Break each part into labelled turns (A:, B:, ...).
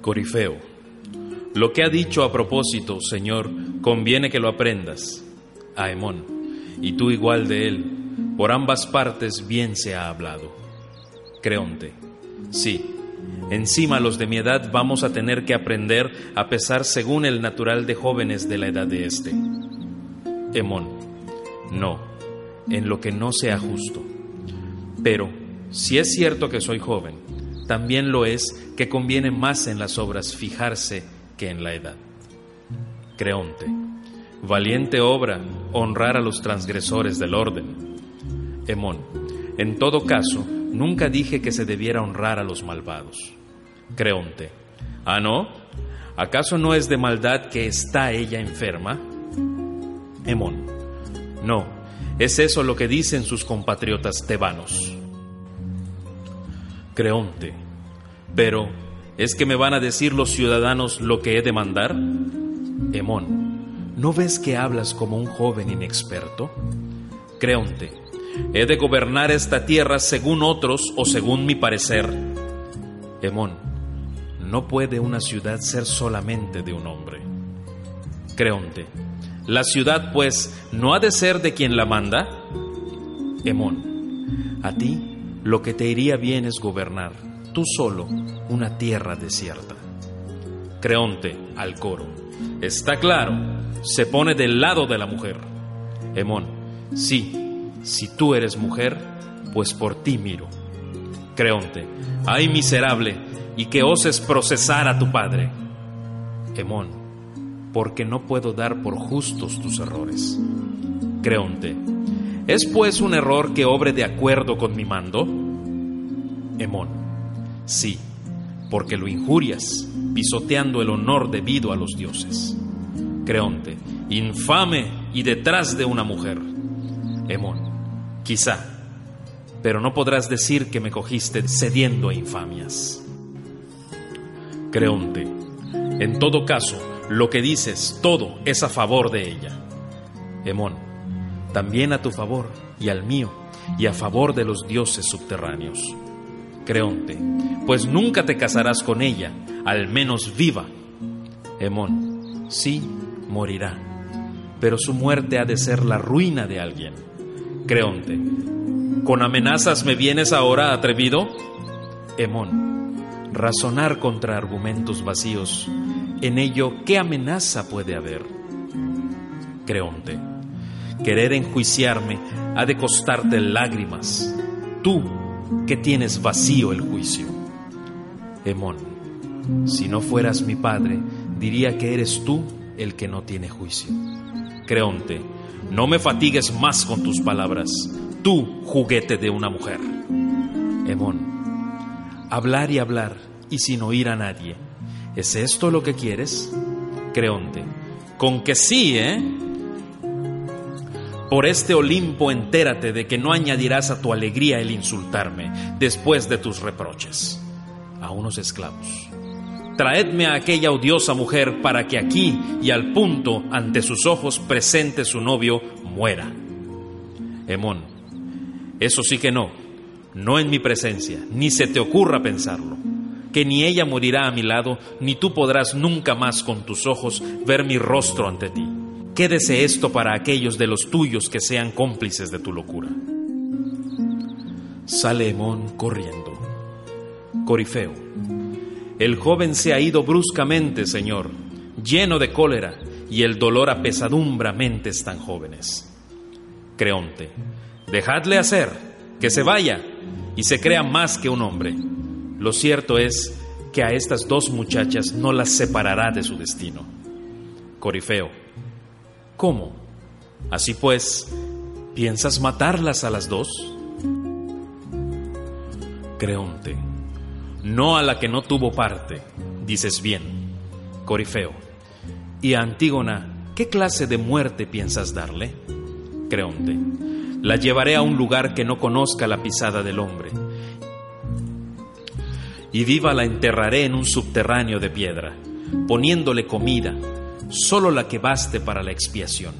A: Corifeo, lo que ha dicho a propósito, Señor, conviene que lo aprendas. Aemón, y tú igual de él, por ambas partes bien se ha hablado. Creonte, sí, encima los de mi edad vamos a tener que aprender a pesar según el natural de jóvenes de la edad de éste. Emón, no, en lo que no sea justo. Pero, si es cierto que soy joven, también lo es que conviene más en las obras fijarse que en la edad. Creonte, valiente obra honrar a los transgresores del orden. Emón, en todo caso, nunca dije que se debiera honrar a los malvados. Creonte, ¿ah no? ¿Acaso no es de maldad que está ella enferma? Emón, no, es eso lo que dicen sus compatriotas tebanos. Creonte, pero ¿es que me van a decir los ciudadanos lo que he de mandar? Emón, ¿no ves que hablas como un joven inexperto? Creonte, ¿he de gobernar esta tierra según otros o según mi parecer? Emón, no puede una ciudad ser solamente de un hombre. Creonte, la ciudad pues no ha de ser de quien la manda. Emón, a ti lo que te iría bien es gobernar, tú solo, una tierra desierta. Creonte, al coro. Está claro, se pone del lado de la mujer. Emón, sí, si tú eres mujer, pues por ti miro. Creonte, ay miserable, y que oses procesar a tu padre. Emón, porque no puedo dar por justos tus errores. Creonte, ¿Es pues un error que obre de acuerdo con mi mando? Emón, sí, porque lo injurias, pisoteando el honor debido a los dioses. Creonte, infame y detrás de una mujer. Emón, quizá, pero no podrás decir que me cogiste cediendo a infamias. Creonte, en todo caso, lo que dices, todo es a favor de ella. Emón, también a tu favor y al mío, y a favor de los dioses subterráneos. Creonte, pues nunca te casarás con ella, al menos viva. Emón, sí, morirá, pero su muerte ha de ser la ruina de alguien. Creonte, ¿con amenazas me vienes ahora, atrevido? Emón, razonar contra argumentos vacíos, en ello, ¿qué amenaza puede haber? Creonte, Querer enjuiciarme ha de costarte lágrimas, tú que tienes vacío el juicio. Emón, si no fueras mi padre, diría que eres tú el que no tiene juicio. Creonte, no me fatigues más con tus palabras, tú juguete de una mujer. Emón, hablar y hablar y sin oír a nadie, ¿es esto lo que quieres? Creonte, con que sí, ¿eh? Por este Olimpo entérate de que no añadirás a tu alegría el insultarme después de tus reproches. A unos esclavos. Traedme a aquella odiosa mujer para que aquí y al punto ante sus ojos presente su novio muera. Emón, eso sí que no, no en mi presencia, ni se te ocurra pensarlo, que ni ella morirá a mi lado, ni tú podrás nunca más con tus ojos ver mi rostro ante ti. Quédese esto para aquellos de los tuyos que sean cómplices de tu locura. Sale Emón corriendo. Corifeo. El joven se ha ido bruscamente, Señor, lleno de cólera, y el dolor apesadumbra mentes tan jóvenes. Creonte. Dejadle hacer, que se vaya, y se crea más que un hombre. Lo cierto es que a estas dos muchachas no las separará de su destino. Corifeo. ¿Cómo? Así pues, ¿piensas matarlas a las dos? Creonte, no a la que no tuvo parte, dices bien. Corifeo, ¿y a Antígona qué clase de muerte piensas darle? Creonte, la llevaré a un lugar que no conozca la pisada del hombre, y viva la enterraré en un subterráneo de piedra, poniéndole comida, solo la que baste para la expiación,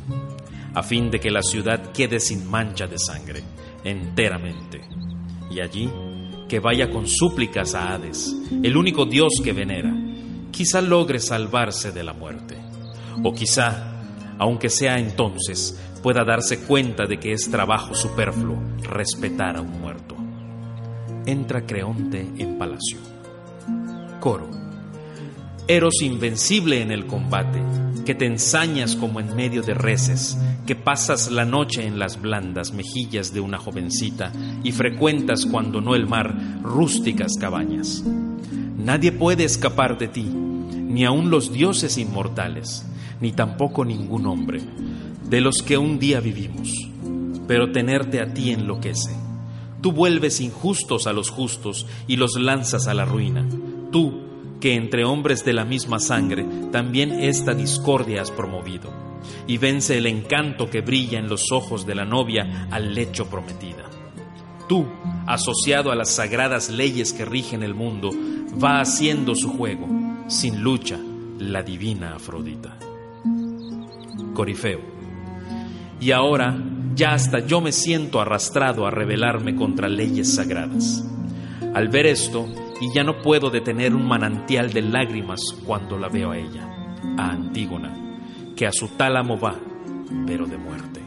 A: a fin de que la ciudad quede sin mancha de sangre, enteramente. Y allí que vaya con súplicas a Hades, el único Dios que venera, quizá logre salvarse de la muerte. O quizá, aunque sea entonces, pueda darse cuenta de que es trabajo superfluo respetar a un muerto. Entra Creonte en palacio. Coro Eros invencible en el combate, que te ensañas como en medio de reces, que pasas la noche en las blandas mejillas de una jovencita y frecuentas cuando no el mar rústicas cabañas. Nadie puede escapar de ti, ni aun los dioses inmortales, ni tampoco ningún hombre, de los que un día vivimos. Pero tenerte a ti enloquece. Tú vuelves injustos a los justos y los lanzas a la ruina. Tú, que entre hombres de la misma sangre también esta discordia has promovido, y vence el encanto que brilla en los ojos de la novia al lecho prometida. Tú, asociado a las sagradas leyes que rigen el mundo, va haciendo su juego, sin lucha, la divina Afrodita. Corifeo. Y ahora ya hasta yo me siento arrastrado a rebelarme contra leyes sagradas. Al ver esto, y ya no puedo detener un manantial de lágrimas cuando la veo a ella, a Antígona, que a su tálamo va, pero de muerte.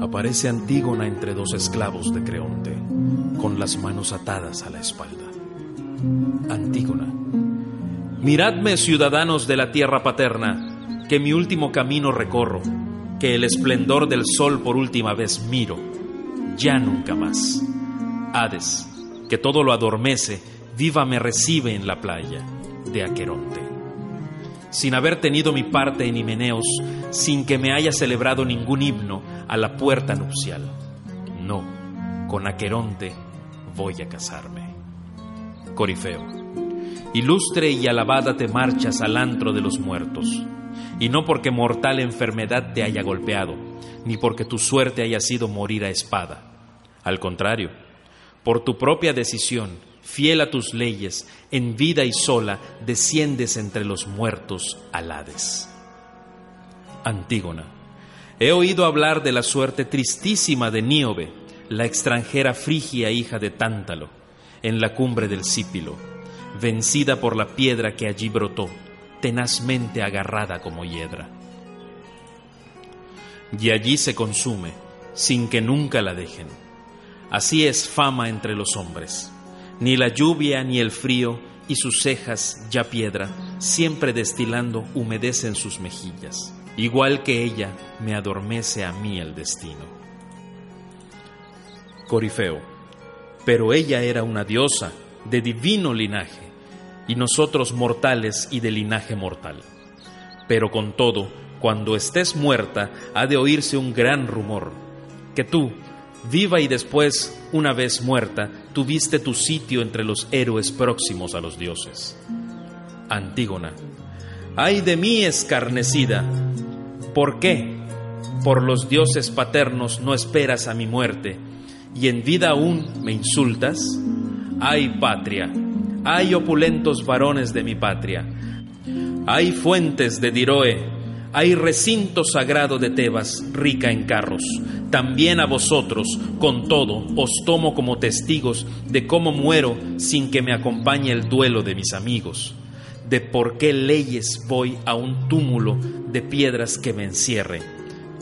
A: Aparece Antígona entre dos esclavos de Creonte, con las manos atadas a la espalda. Antígona, miradme ciudadanos de la tierra paterna, que mi último camino recorro, que el esplendor del sol por última vez miro, ya nunca más. Hades, que todo lo adormece, viva me recibe en la playa de Aqueronte. Sin haber tenido mi parte en Himeneos, sin que me haya celebrado ningún himno a la puerta nupcial. No, con Aqueronte voy a casarme. Corifeo, ilustre y alabada te marchas al antro de los muertos, y no porque mortal enfermedad te haya golpeado, ni porque tu suerte haya sido morir a espada. Al contrario, por tu propia decisión, fiel a tus leyes, en vida y sola, desciendes entre los muertos al Hades. Antígona, he oído hablar de la suerte tristísima de Níobe, la extranjera frigia hija de Tántalo, en la cumbre del Sípilo, vencida por la piedra que allí brotó, tenazmente agarrada como hiedra. Y allí se consume, sin que nunca la dejen Así es fama entre los hombres. Ni la lluvia ni el frío y sus cejas, ya piedra, siempre destilando, humedecen sus mejillas. Igual que ella, me adormece a mí el destino. Corifeo. Pero ella era una diosa, de divino linaje, y nosotros mortales y de linaje mortal. Pero con todo, cuando estés muerta, ha de oírse un gran rumor, que tú, Viva y después, una vez muerta, tuviste tu sitio entre los héroes próximos a los dioses. Antígona. Ay de mí escarnecida. ¿Por qué? Por los dioses paternos no esperas a mi muerte, y en vida aún me insultas. Ay patria, hay opulentos varones de mi patria, hay fuentes de Diroe, hay recinto sagrado de Tebas, rica en carros. También a vosotros, con todo, os tomo como testigos de cómo muero sin que me acompañe el duelo de mis amigos, de por qué leyes voy a un túmulo de piedras que me encierre,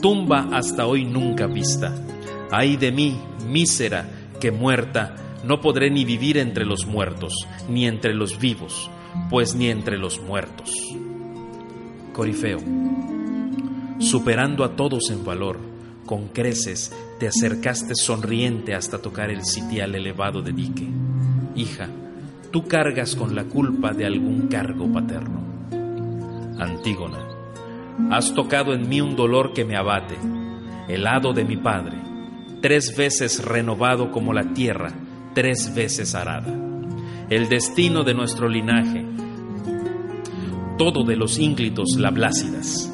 A: tumba hasta hoy nunca vista. Ay de mí, mísera, que muerta, no podré ni vivir entre los muertos, ni entre los vivos, pues ni entre los muertos. Corifeo, superando a todos en valor, con creces te acercaste sonriente hasta tocar el sitial elevado de dique. Hija, tú cargas con la culpa de algún cargo paterno. Antígona, has tocado en mí un dolor que me abate, el hado de mi padre. tres veces renovado como la tierra, tres veces arada. El destino de nuestro linaje, todo de los ínclitos lablácidas.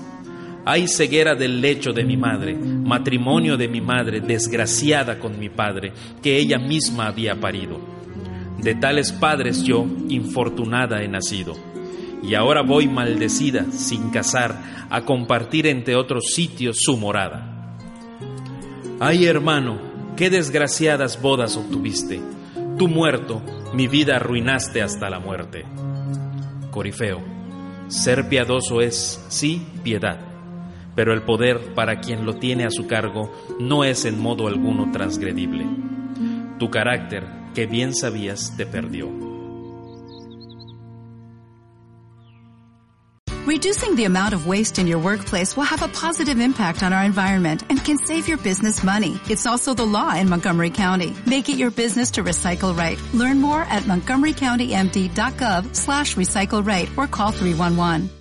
A: Hay ceguera del lecho de mi madre, matrimonio de mi madre, desgraciada con mi padre, que ella misma había parido. De tales padres yo, infortunada, he nacido. Y ahora voy maldecida, sin casar, a compartir entre otros sitios su morada. Ay, hermano, qué desgraciadas bodas obtuviste. Tú muerto, mi vida arruinaste hasta la muerte. Corifeo, ser piadoso es, sí, piedad pero el poder para quien lo tiene a su cargo no es en modo alguno transgredible. Tu carácter, que bien sabías, te perdió.
B: Reducing the amount of waste in your workplace will have a positive impact on our environment and can save your business money. It's also the law in Montgomery County. Make it your business to recycle right. Learn more at montgomerycountymd.gov slash recycle right or call 311.